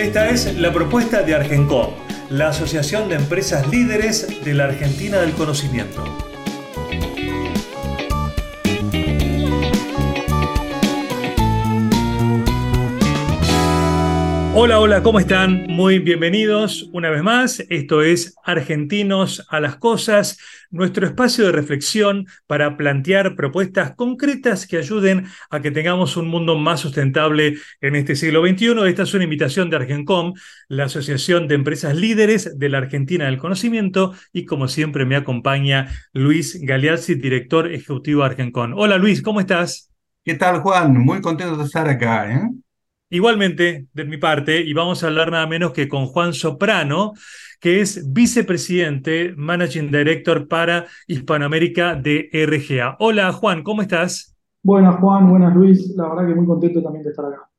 Esta es la propuesta de Argencom, la Asociación de Empresas Líderes de la Argentina del Conocimiento. Hola, hola, ¿cómo están? Muy bienvenidos una vez más. Esto es Argentinos a las Cosas, nuestro espacio de reflexión para plantear propuestas concretas que ayuden a que tengamos un mundo más sustentable en este siglo XXI. Esta es una invitación de Argencom, la Asociación de Empresas Líderes de la Argentina del Conocimiento, y como siempre me acompaña Luis Galeazzi, director ejecutivo de Argencom. Hola Luis, ¿cómo estás? ¿Qué tal, Juan? Muy contento de estar acá. ¿eh? Igualmente, de mi parte, y vamos a hablar nada menos que con Juan Soprano, que es vicepresidente, Managing Director para Hispanoamérica de RGA. Hola Juan, ¿cómo estás? Buenas Juan, buenas Luis, la verdad que muy contento también de estar acá.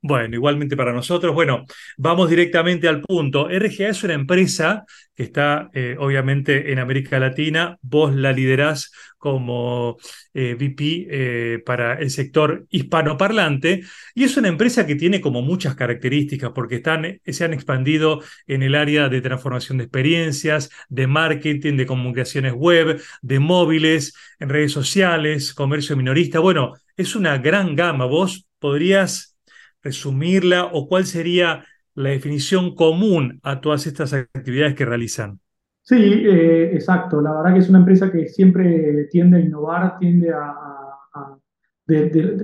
Bueno, igualmente para nosotros. Bueno, vamos directamente al punto. RGA es una empresa que está eh, obviamente en América Latina. Vos la liderás como eh, VP eh, para el sector hispanoparlante y es una empresa que tiene como muchas características porque están, se han expandido en el área de transformación de experiencias, de marketing, de comunicaciones web, de móviles, en redes sociales, comercio minorista. Bueno, es una gran gama. Vos podrías resumirla o cuál sería la definición común a todas estas actividades que realizan? Sí, eh, exacto. La verdad que es una empresa que siempre tiende a innovar, tiende a,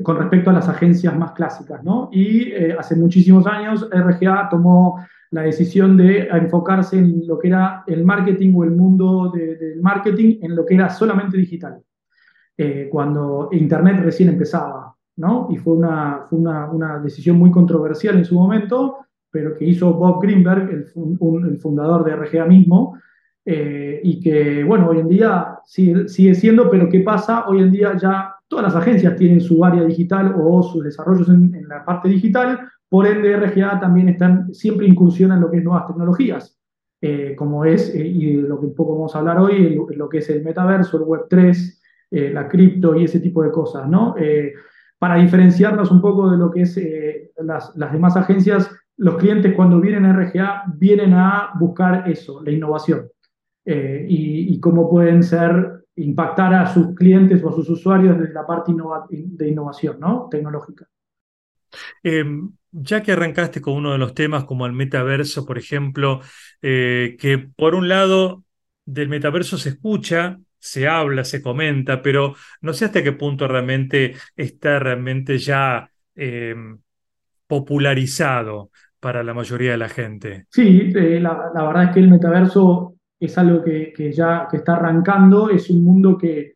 con respecto a las agencias más clásicas, ¿no? Y eh, hace muchísimos años RGA tomó la decisión de enfocarse en lo que era el marketing o el mundo del marketing, en lo que era solamente digital, eh, cuando Internet recién empezaba. Y fue, una, una, decisión muy controversial en su momento, pero que hizo Bob Greenberg, el, fundador de RGA mismo, eh, y que, bueno, hoy en día sigue, siendo, pero ¿qué pasa? Hoy en día ya todas las agencias tienen su área digital o sus desarrollos en, la parte digital, por ende RGA también están, siempre incursiona en lo que es nuevas tecnologías, eh, como es, eh, y lo que un poco vamos a hablar hoy, lo que es el metaverso, el Web 3, la cripto y ese tipo de cosas, ¿no? Para diferenciarnos un poco de lo que es eh, las, demás agencias, los clientes cuando vienen a RGA vienen a buscar eso, la innovación, eh, y, cómo pueden ser, impactar a sus clientes o a sus usuarios desde la parte de innovación ¿no? tecnológica. Em, ya que arrancaste con uno de los temas como el metaverso, por ejemplo, eh, que por un lado del metaverso se escucha, se habla, se comenta, pero no sé hasta qué punto realmente está realmente ya em, popularizado para la mayoría de la gente. Sí, eh, la, verdad es que el metaverso es algo que, ya que está arrancando, es un mundo que,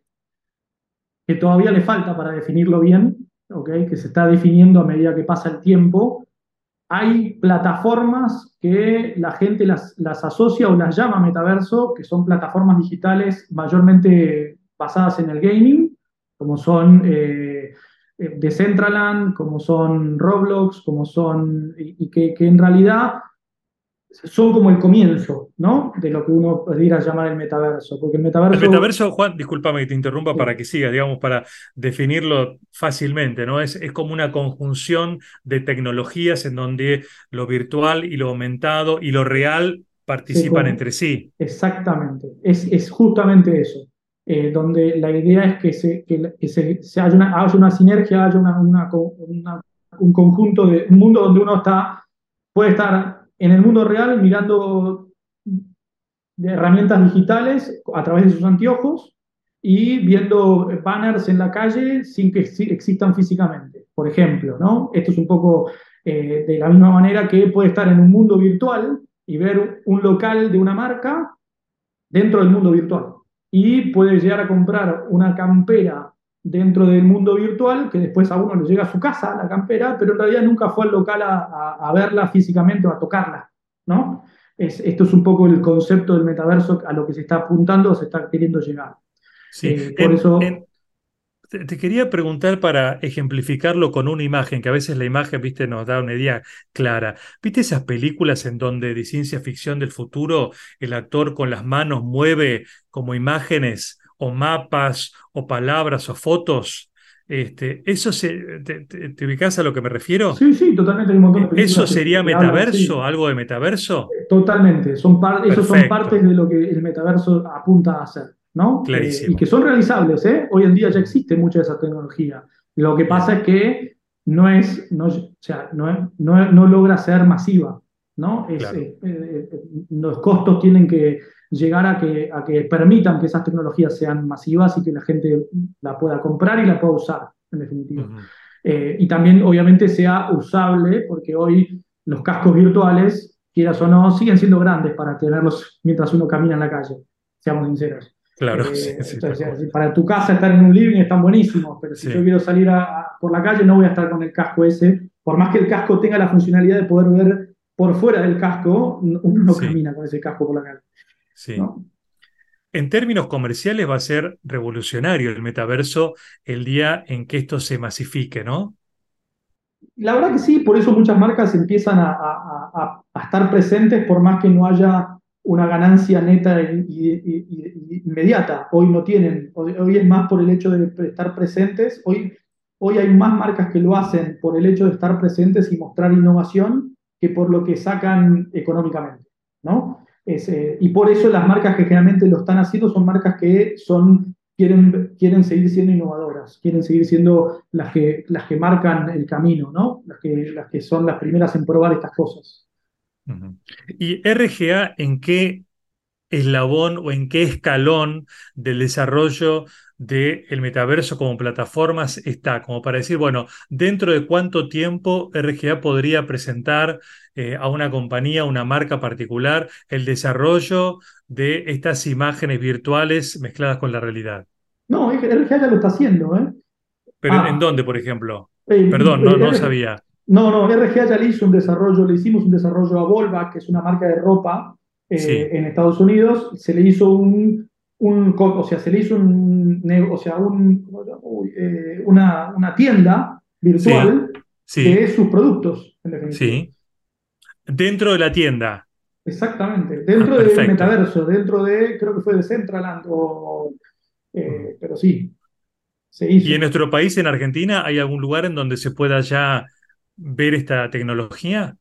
que todavía le falta para definirlo bien, ¿okay? que se está definiendo a medida que pasa el tiempo, hay plataformas que la gente las, asocia o las llama metaverso, que son plataformas digitales mayormente basadas en el gaming, como son eh, eh Decentraland, como son Roblox, como son, y, que, en realidad son como el comienzo, ¿no? De lo que uno podría llamar el metaverso. Porque el metaverso. El metaverso, Juan, discúlpame que te interrumpa para que sigas, digamos, para definirlo fácilmente, ¿no? Es, es como una conjunción de tecnologías en donde lo virtual y lo aumentado y lo real participan entre sí. Exactamente, es, es justamente eso. Eh, donde la idea es que, se, que, se, haya, una, haya, una, sinergia, haya una, una, un conjunto de un mundo donde uno está, puede estar en el mundo real mirando herramientas digitales a través de sus anteojos y viendo banners en la calle sin que existan físicamente, por ejemplo, ¿no? Esto es un poco eh, de la misma manera que puede estar en un mundo virtual y ver un local de una marca dentro del mundo virtual. Y puede llegar a comprar una campera dentro del mundo virtual que después a uno le llega a su casa, la campera, pero en realidad nunca fue al local a, verla físicamente o a tocarla, ¿no? Es, esto es un poco el concepto del metaverso a lo que se está apuntando o se está queriendo llegar. Sí, eh, por eso... te quería preguntar para ejemplificarlo con una imagen, que a veces la imagen, viste, nos da una idea clara. ¿Viste esas películas en donde de ciencia ficción del futuro el actor con las manos mueve como imágenes o mapas o palabras o fotos. Este, ¿Eso se, te, ubicas a lo que me refiero? Sí, sí, totalmente. ¿Eso sería metaverso? ¿Algo de metaverso? Totalmente. Son esos son partes de lo que el metaverso apunta a hacer. ¿no? Clarísimo. y que son realizables. ¿eh? Hoy en día ya existe mucha de esa tecnología. Lo que pasa es que no, es, no, o sea, no, no, logra ser masiva. ¿no? Es, eh, eh, los costos tienen que llegar a que, a que permitan que esas tecnologías sean masivas y que la gente la pueda comprar y la pueda usar, en definitiva. Eh, y también, obviamente, sea usable, porque hoy los cascos virtuales, quieras o no, siguen siendo grandes para tenerlos mientras uno camina en la calle, seamos sinceros. Claro, eh, para tu casa estar en un living están buenísimos, pero si yo quiero salir por la calle no voy a estar con el casco ese, por más que el casco tenga la funcionalidad de poder ver por fuera del casco, uno no camina con ese casco por la calle. Sí. En términos comerciales va a ser revolucionario el metaverso el día en que esto se masifique, ¿no? La verdad que sí, por eso muchas marcas empiezan a, estar presentes por más que no haya una ganancia neta y, inmediata. Hoy no tienen, hoy, es más por el hecho de estar presentes. Hoy, hoy hay más marcas que lo hacen por el hecho de estar presentes y mostrar innovación que por lo que sacan económicamente, ¿no? Eh, y por eso las marcas que generalmente lo están haciendo son marcas que son, quieren, quieren seguir siendo innovadoras, quieren seguir siendo las que, las que marcan el camino, ¿no? Las que, las que son las primeras en probar estas cosas. ¿Y RGA en qué eslabón o en qué escalón del desarrollo del metaverso como plataformas está, como para decir, bueno, dentro de cuánto tiempo RGA podría presentar eh, a una compañía, una marca particular, el desarrollo de estas imágenes virtuales mezcladas con la realidad. No, RGA ya lo está haciendo, ¿eh? ¿Pero en ah. dónde, por ejemplo? Eh, Perdón, no, no sabía. No, no, RGA ya le hizo un desarrollo, le hicimos un desarrollo a Volva, que es una marca de ropa en Estados Unidos, se le hizo un, un, o sea, se le hizo un, o sea, un, eh, una, una, tienda virtual que es sus productos, en Sí. Dentro de la tienda. Exactamente, dentro ah, del metaverso, dentro de, creo que fue de Centraland, o, eh, pero sí, se hizo. ¿Y en nuestro país, en Argentina, hay algún lugar en donde se pueda ya ver esta tecnología?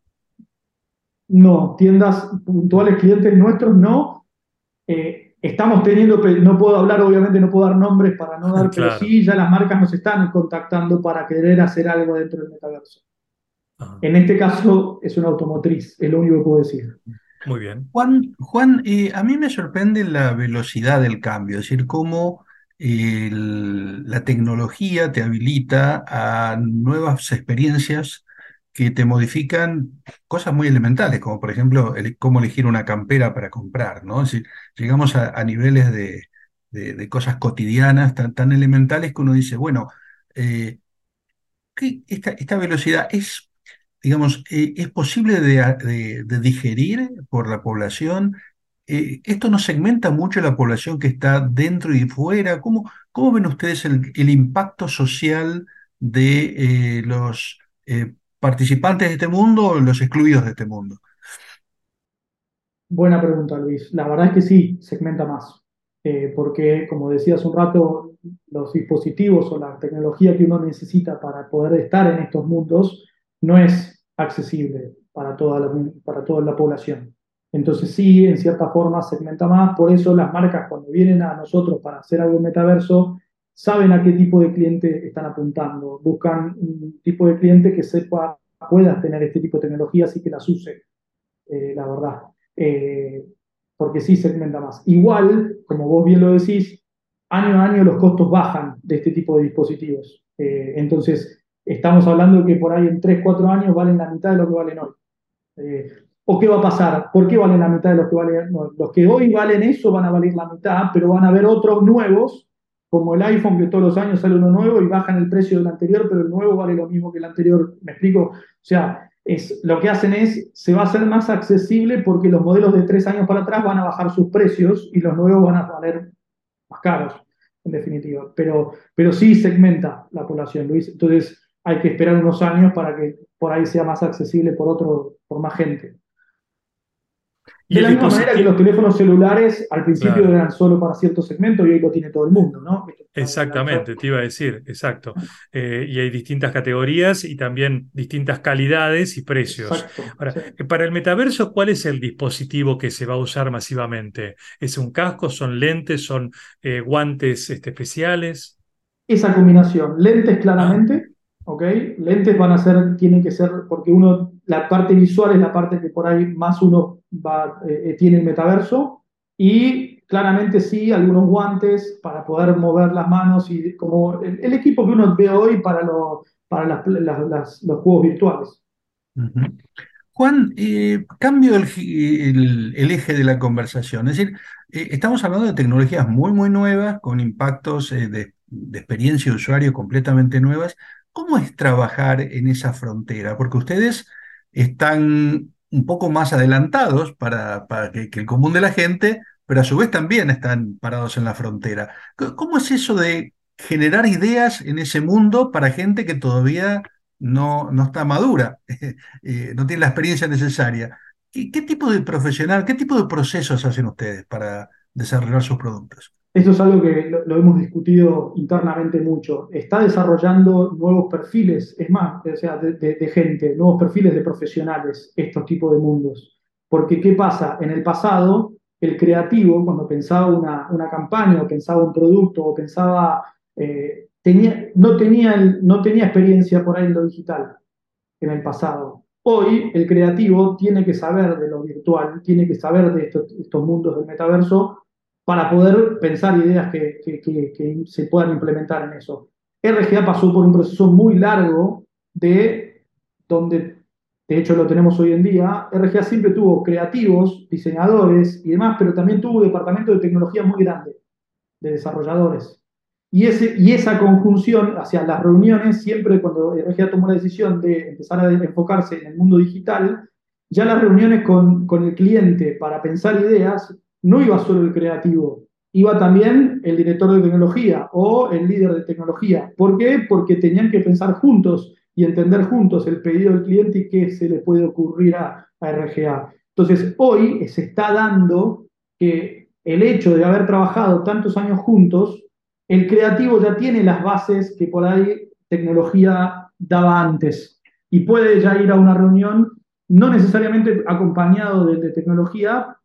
No, tiendas puntuales, clientes nuestros no. Eh, Estamos teniendo, no puedo hablar, obviamente no puedo dar nombres para no dar, pero sí, ya las marcas nos están contactando para querer hacer algo dentro del metaverso. En este caso es una automotriz, es lo único que puedo decir. Muy bien. Juan, Juan eh, a mí me sorprende la velocidad del cambio, es decir, cómo la tecnología te habilita a nuevas experiencias que te modifican cosas muy elementales, como por ejemplo cómo elegir una campera para comprar, ¿no? Llegamos a, niveles de, cosas cotidianas tan, tan, elementales que uno dice, bueno, eh, esta, velocidad es, digamos, eh, es posible de, digerir por la población. Eh, esto nos segmenta mucho la población que está dentro y fuera. ¿Cómo, cómo ven ustedes el impacto social de los participantes de este mundo o los excluidos de este mundo? Buena pregunta, Luis. La verdad es que sí, segmenta más. Eh, porque, como decía hace un rato, los dispositivos o la tecnología que uno necesita para poder estar en estos mundos no es accesible para toda para toda la población. Entonces sí, en cierta forma segmenta más. Por eso las marcas cuando vienen a nosotros para hacer algo metaverso, saben a qué tipo de cliente están apuntando, buscan un tipo de cliente que sepa, pueda tener este tipo de tecnologías y que las use, eh, la verdad. Eh, porque sí segmenta más. Igual, como vos bien lo decís, año a año los costos bajan de este tipo de dispositivos. Eh, entonces, estamos hablando de que por ahí en 3, 4 años valen la mitad de lo que valen hoy. ¿O qué va a pasar? ¿Por qué valen la mitad de lo que valen hoy? Los que hoy valen eso van a valer la mitad, pero van a haber otros nuevos como el iPhone que todos los años sale uno nuevo y bajan el precio del anterior, pero el nuevo vale lo mismo que el anterior. ¿Me explico? O sea, es, lo que hacen es, se va a hacer más accesible porque los modelos de tres años para atrás van a bajar sus precios y los nuevos van a valer más caros, en definitiva. Pero, pero sí segmenta la población, Luis. Entonces hay que esperar unos años para que por ahí sea más accesible por, otro, por más gente. De la misma manera que los teléfonos celulares al principio eran solo para ciertos segmentos y hoy lo tiene todo el mundo, ¿no? Exactamente, te iba a decir, exacto. Eh, y hay distintas categorías y también distintas calidades y precios. Ahora, eh, para el metaverso, ¿cuál es el dispositivo que se va a usar masivamente? ¿Es un casco? ¿Son lentes? ¿Son eh, guantes este, especiales? Esa combinación, lentes claramente, ¿ok? Lentes van a ser, tienen que ser, porque uno, la parte visual es la parte que por ahí más uno va, eh, eh, tiene el metaverso, y claramente sí, algunos guantes para poder mover las manos, y como el, equipo que uno ve hoy para, lo, para los juegos virtuales. Juan, eh, cambio el, el, eje de la conversación. Es decir, estamos hablando de tecnologías muy, muy nuevas, con impactos de, de experiencia de usuario completamente nuevas, ¿Cómo es trabajar en esa frontera? Porque ustedes están un poco más adelantados para, que, el común de la gente, pero a su vez también están parados en la frontera. ¿Cómo es eso de generar ideas en ese mundo para gente que todavía no, no está madura, eh, no tiene la experiencia necesaria? ¿Qué, ¿Qué tipo de profesional, qué tipo de procesos hacen ustedes para desarrollar sus productos? Esto es algo que lo, hemos discutido internamente mucho. Está desarrollando nuevos perfiles, es más, o sea, de, gente, nuevos perfiles de profesionales, estos tipos de mundos. Porque, ¿qué pasa? En el pasado, el creativo, cuando pensaba una, una campaña, o pensaba un producto, o pensaba, eh, tenía, no, tenía no tenía experiencia por ahí en lo digital, en el pasado. Hoy, el creativo tiene que saber de lo virtual, tiene que saber de estos mundos del metaverso para poder pensar ideas que, se puedan implementar en eso. RGA pasó por un proceso muy largo de donde, de hecho lo tenemos hoy en día, RGA siempre tuvo creativos, diseñadores y demás, pero también tuvo un departamento de tecnología muy grande, de desarrolladores. Y, ese, y esa conjunción hacia las reuniones, siempre cuando RGA tomó la decisión de empezar a enfocarse en el mundo digital, ya las reuniones con, con el cliente para pensar ideas no iba solo el creativo, iba también el director de tecnología o el líder de tecnología. ¿Por qué? Porque tenían que pensar juntos y entender juntos el pedido del cliente y qué se le puede ocurrir a, RGA. Entonces, hoy se está dando que el hecho de haber trabajado tantos años juntos, el creativo ya tiene las bases que por ahí tecnología daba antes y puede ya ir a una reunión no necesariamente acompañado de tecnología,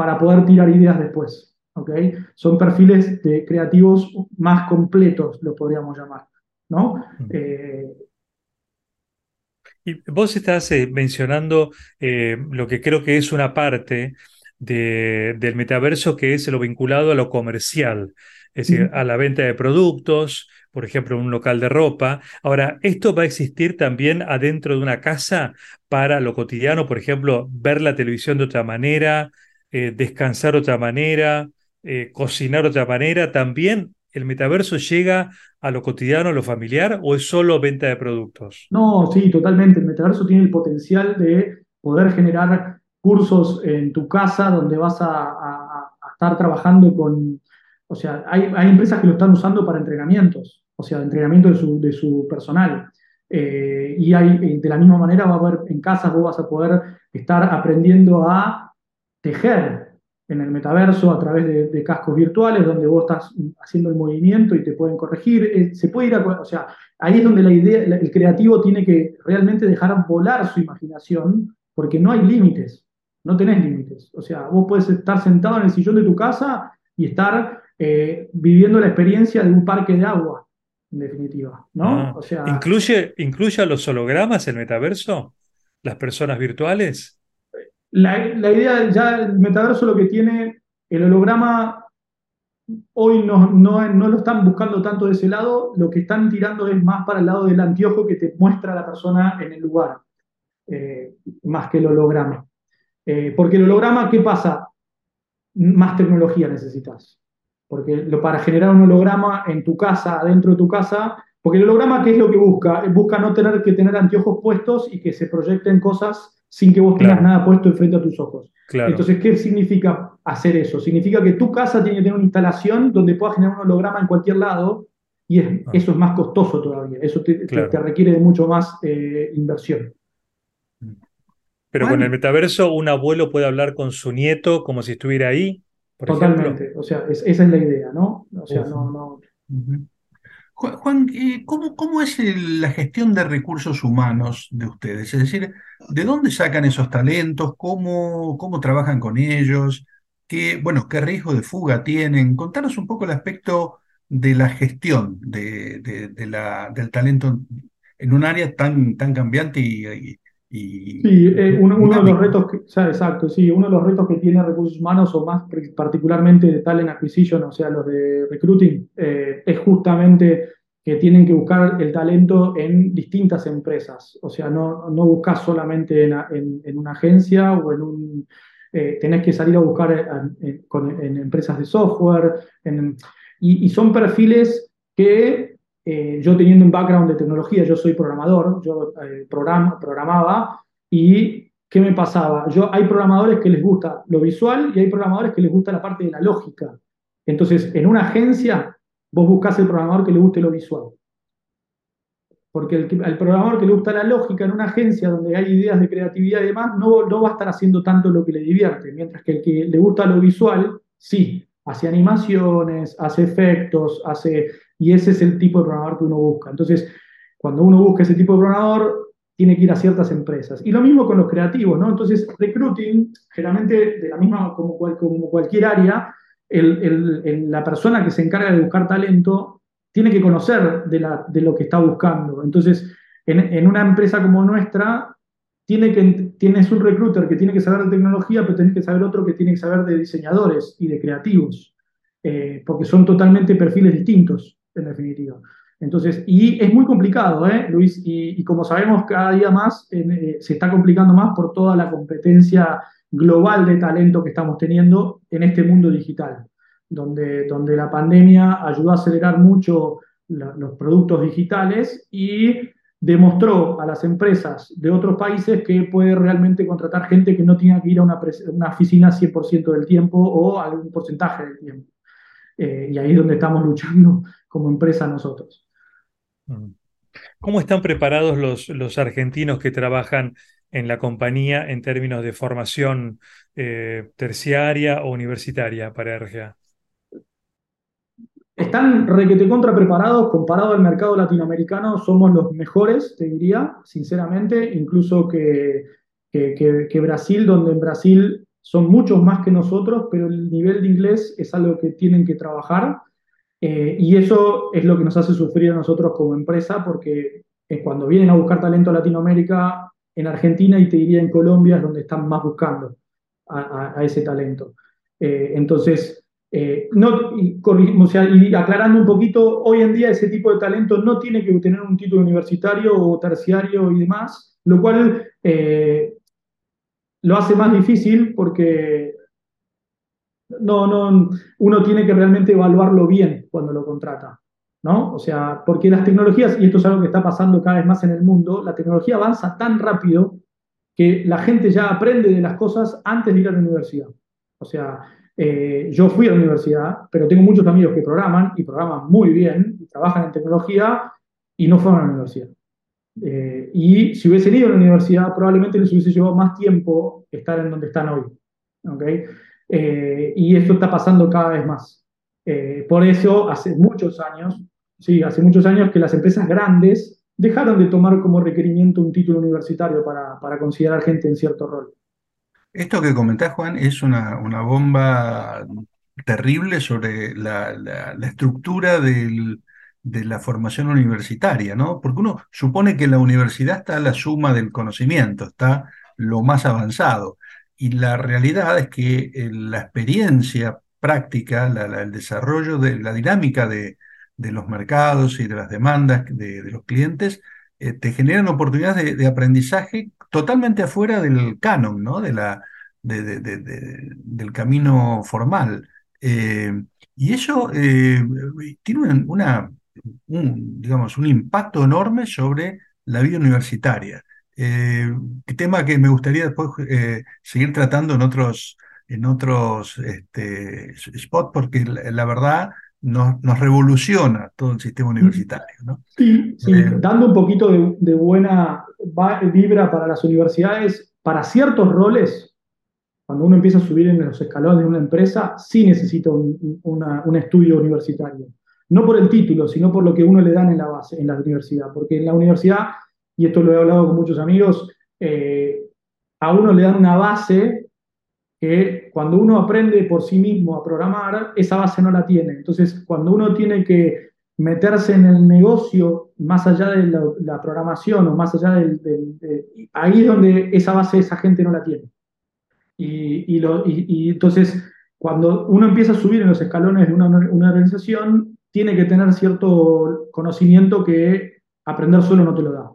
para poder tirar ideas después. ¿okay? Son perfiles de creativos más completos, lo podríamos llamar. ¿no? Eh, y vos estás eh, mencionando eh, lo que creo que es una parte del metaverso que es lo vinculado a lo comercial, es decir, a la venta de productos, por ejemplo, un local de ropa. Ahora, ¿esto va a existir también adentro de una casa para lo cotidiano? Por ejemplo, ver la televisión de otra manera, eh, descansar otra manera, eh, cocinar otra manera, también el metaverso llega a lo cotidiano, a lo familiar, o es solo venta de productos? No, sí, totalmente. El metaverso tiene el potencial de poder generar cursos en tu casa donde vas a, estar trabajando con, o sea, hay, empresas que lo están usando para entrenamientos, o sea, entrenamiento de su, de su personal. Eh, y hay, de la misma manera va a haber en casas vos vas a poder estar aprendiendo a tejer en el metaverso a través de, cascos virtuales donde vos estás haciendo el movimiento y te pueden corregir. Eh, se puede ir a, o sea, ahí es donde la idea, el creativo tiene que realmente dejar volar su imaginación porque no hay límites, no tenés límites. O sea, vos puedes estar sentado en el sillón de tu casa y estar eh, viviendo la experiencia de un parque de agua, en definitiva, ¿no? Ah, o sea, ¿incluye, ¿Incluye a los hologramas el metaverso? ¿Las personas virtuales? La, idea, ya el metaverso lo que tiene, el holograma hoy no, no, lo están buscando tanto de ese lado, lo que están tirando es más para el lado del anteojo que te muestra la persona en el lugar, eh, más que el holograma. Eh, porque el holograma, ¿qué pasa? Más tecnología necesitas. Porque lo, para generar un holograma en tu casa, dentro de tu casa, porque el holograma, ¿qué es lo que busca? Busca no tener que tener anteojos puestos y que se proyecten cosas sin que vos tengas nada puesto enfrente a tus ojos. Entonces, ¿qué significa hacer eso? Significa que tu casa tiene que tener una instalación donde puedas generar un holograma en cualquier lado y ah. eso es más costoso todavía. Eso te, requiere de mucho más eh, inversión. Pero con el metaverso, un abuelo puede hablar con su nieto como si estuviera ahí. Totalmente. O sea, esa es la idea, ¿no? O sea, no. no... Juan, eh, ¿cómo, es la gestión de recursos humanos de ustedes? Es decir, ¿de dónde sacan esos talentos? ¿Cómo, cómo trabajan con ellos? ¿Qué, bueno, qué riesgo de fuga tienen? Contanos un poco el aspecto de la gestión de, la, del talento en un área tan, tan cambiante y, sí, eh, uno, de los retos que, exacto, sí, uno de los retos que tiene recursos humanos o más particularmente de talent acquisition, o sea, los de recruiting, eh, es justamente que tienen que buscar el talento en distintas empresas. O sea, no, no buscas solamente en, en, una agencia o en un... Eh, tenés que salir a buscar en, empresas de software. Y, y, son perfiles que eh, yo teniendo un background de tecnología, yo soy programador, yo eh, programaba y ¿qué me pasaba? Yo, hay programadores que les gusta lo visual y hay programadores que les gusta la parte de la lógica. Entonces, en una agencia vos buscás el programador que le guste lo visual. Porque el, programador que le gusta la lógica en una agencia donde hay ideas de creatividad y demás, no, no va a estar haciendo tanto lo que le divierte. Mientras que el que le gusta lo visual, sí, hace animaciones, hace efectos, hace... Y ese es el tipo de programador que uno busca. Entonces, cuando uno busca ese tipo de programador, tiene que ir a ciertas empresas. Y lo mismo con los creativos, ¿no? Entonces, recruiting, generalmente, de la misma como, como cualquier área, la persona que se encarga de buscar talento tiene que conocer de, lo que está buscando. Entonces, en, una empresa como nuestra, tiene que, tienes un recruiter que tiene que saber de tecnología, pero tienes que saber otro que tiene que saber de diseñadores y de creativos, eh, porque son totalmente perfiles distintos, en definitiva. Entonces, y es muy complicado, ¿eh, Luis, y, como sabemos, cada día más eh, se está complicando más por toda la competencia global de talento que estamos teniendo en este mundo digital, donde, donde la pandemia ayudó a acelerar mucho los productos digitales y demostró a las empresas de otros países que puede realmente contratar gente que no tenga que ir a una, una oficina 100% del tiempo o algún porcentaje del tiempo. Eh, y ahí es donde estamos luchando como empresa nosotros. Mm. ¿Cómo están preparados los, los argentinos que trabajan en la compañía en términos de formación eh, terciaria o universitaria para RGA? Están requete contra preparados comparado al mercado latinoamericano, somos los mejores, te diría, sinceramente, incluso que, que, Brasil, donde en Brasil son muchos más que nosotros, pero el nivel de inglés es algo que tienen que trabajar. Eh, y eso es lo que nos hace sufrir a nosotros como empresa, porque cuando vienen a buscar talento a Latinoamérica, en Argentina y te diría en Colombia es donde están más buscando a, ese talento. Eh, entonces, eh, no, y, aclarando un poquito, hoy en día ese tipo de talento no tiene que tener un título universitario o terciario y demás, lo cual lo hace más difícil porque no, no, uno tiene que realmente evaluarlo bien cuando lo contrata. ¿no? O sea, porque las tecnologías, y esto es algo que está pasando cada vez más en el mundo, la tecnología avanza tan rápido que la gente ya aprende de las cosas antes de ir a la universidad. O sea, eh, yo fui a la universidad, pero tengo muchos amigos que programan y programan muy bien y trabajan en tecnología y no fueron a la universidad. Eh, y si hubiesen ido a la universidad, probablemente les hubiese llevado más tiempo estar en donde están hoy. ¿okay? Eh, y esto está pasando cada vez más. por eso, hace muchos años, sí, hace muchos años que las empresas grandes dejaron de tomar como requerimiento un título universitario para, para considerar gente en cierto rol. Esto que comentás, Juan, es una, una bomba terrible sobre la, la, estructura de la formación universitaria, ¿no? Porque uno supone que la universidad está a la suma del conocimiento, está lo más avanzado. Y la realidad es que eh, la experiencia práctica, el desarrollo de la dinámica de, los mercados y de las demandas de, los clientes, eh, te generan oportunidades de, aprendizaje totalmente afuera del canon, ¿no? de la, del camino formal. Eh, Y eso tiene un impacto enorme sobre la vida universitaria. Eh, tema que me gustaría después eh, seguir tratando en otros, en otros este, spots, porque la, verdad nos, nos, revoluciona todo el sistema universitario. ¿no? Sí, sí. dando un poquito de, buena vibra para las universidades, para ciertos roles, cuando uno empieza a subir en los escalones de una empresa, sí necesita un, un estudio universitario. No por el título, sino por lo que uno le dan en la base, en la universidad. Porque en la universidad, y esto lo he hablado con muchos amigos, eh, a uno le dan una base que cuando uno aprende por sí mismo a programar, esa base no la tiene. Entonces, cuando uno tiene que meterse en el negocio más allá de la, programación o más allá del, ahí es donde esa base esa gente no la tiene. Y, y, entonces, cuando uno empieza a subir en los escalones de una, una, organización, tiene que tener cierto conocimiento que aprender solo no te lo da.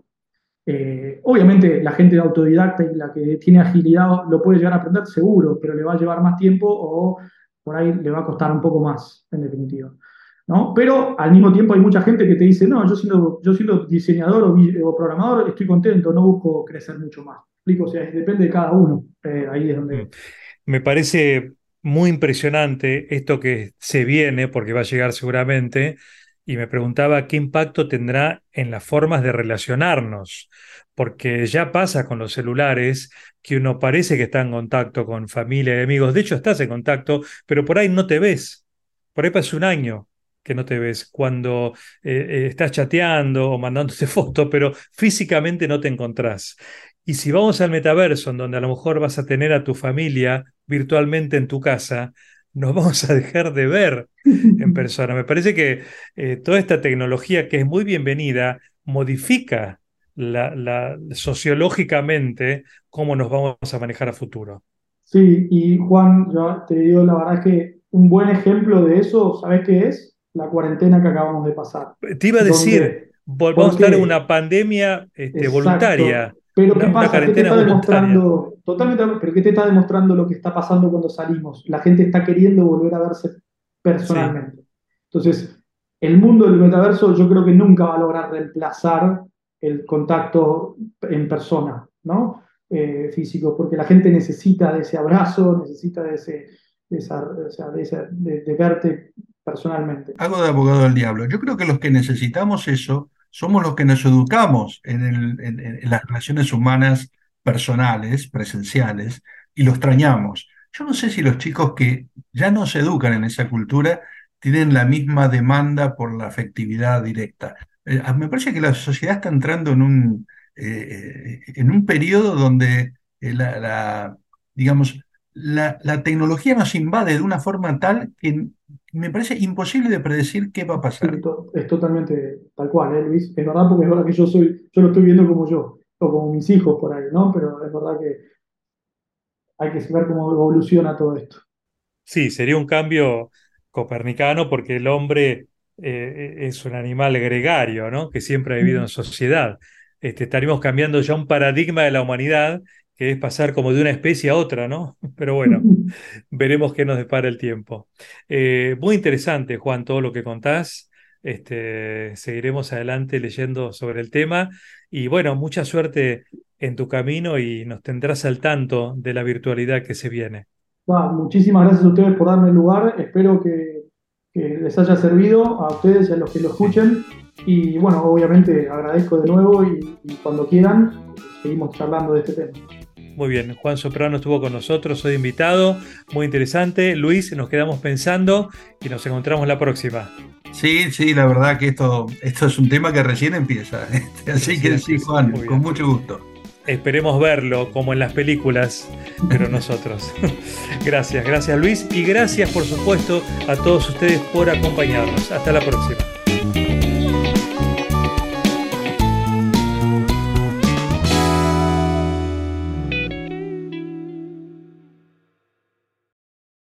Eh, obviamente la gente autodidacta y la que tiene agilidad lo puede llegar a aprender seguro, pero le va a llevar más tiempo o por ahí le va a costar un poco más, en definitiva. ¿no? Pero al mismo tiempo hay mucha gente que te dice, no, yo siendo, yo siendo diseñador o, programador estoy contento, no busco crecer mucho más. O sea, depende de cada uno. Eh, ahí es donde... Mm. Me parece muy impresionante esto que se viene, porque va a llegar seguramente, y me preguntaba qué impacto tendrá en las formas de relacionarnos, porque ya pasa con los celulares que uno parece que está en contacto con familia y amigos, de hecho estás en contacto, pero por ahí no te ves, por ahí pasa un año que no te ves, cuando eh, eh, estás chateando o mandándote fotos, pero físicamente no te encontrás. Y si vamos al metaverso, en donde a lo mejor vas a tener a tu familia virtualmente en tu casa, nos vamos a dejar de ver en persona. Me parece que eh, toda esta tecnología que es muy bienvenida modifica la, sociológicamente cómo nos vamos a manejar a futuro. Sí, y Juan, yo te digo la verdad que un buen ejemplo de eso, ¿sabes qué es? La cuarentena que acabamos de pasar. Te iba a decir, volvamos a estar en una pandemia este, voluntaria. Pero ¿qué pasa? ¿Qué te está demostrando? Totalmente, pero ¿qué te está demostrando lo que está pasando cuando salimos? La gente está queriendo volver a verse personalmente. Entonces, el mundo del metaverso yo creo que nunca va a lograr reemplazar el contacto en persona, ¿no? Eh, físico, porque la gente necesita de ese abrazo, necesita de ese, de, verte personalmente. Hago de abogado del diablo. Yo creo que los que necesitamos eso somos los que nos educamos en, las relaciones humanas personales, presenciales, y lo extrañamos. Yo no sé si los chicos que ya no se educan en esa cultura tienen la misma demanda por la afectividad directa. Eh, me parece que la sociedad está entrando en un, eh, en un periodo donde eh, la, digamos, la, tecnología nos invade de una forma tal que me parece imposible de predecir qué va a pasar. Es totalmente tal cual, ¿eh, Luis? Es verdad porque es verdad que yo soy, yo lo estoy viendo como yo, o como mis hijos por ahí, ¿no? Pero es verdad que hay que ver cómo evoluciona todo esto. Sí, sería un cambio copernicano porque el hombre eh, es un animal gregario, ¿no? Que siempre ha vivido en sociedad. Este, estaríamos cambiando ya un paradigma de la humanidad que es pasar como de una especie a otra, ¿no? Pero bueno, veremos qué nos depara el tiempo. Eh, muy interesante, Juan, todo lo que contás. Este, seguiremos adelante leyendo sobre el tema y bueno, mucha suerte en tu camino y nos tendrás al tanto de la virtualidad que se viene. muchísimas gracias a ustedes por darme el lugar. Espero que, les haya servido a ustedes y a los que lo escuchen. Y bueno, obviamente agradezco de nuevo y cuando quieran seguimos charlando de este tema. Muy bien, Juan Soprano estuvo con nosotros, soy invitado, muy interesante. Luis, nos quedamos pensando y nos encontramos la próxima. Sí, sí, la verdad que esto, esto es un tema que recién empieza. Así que sí, Juan, con mucho gusto. Esperemos verlo como en las películas, pero nosotros. gracias, gracias Luis y gracias por supuesto a todos ustedes por acompañarnos. Hasta la próxima.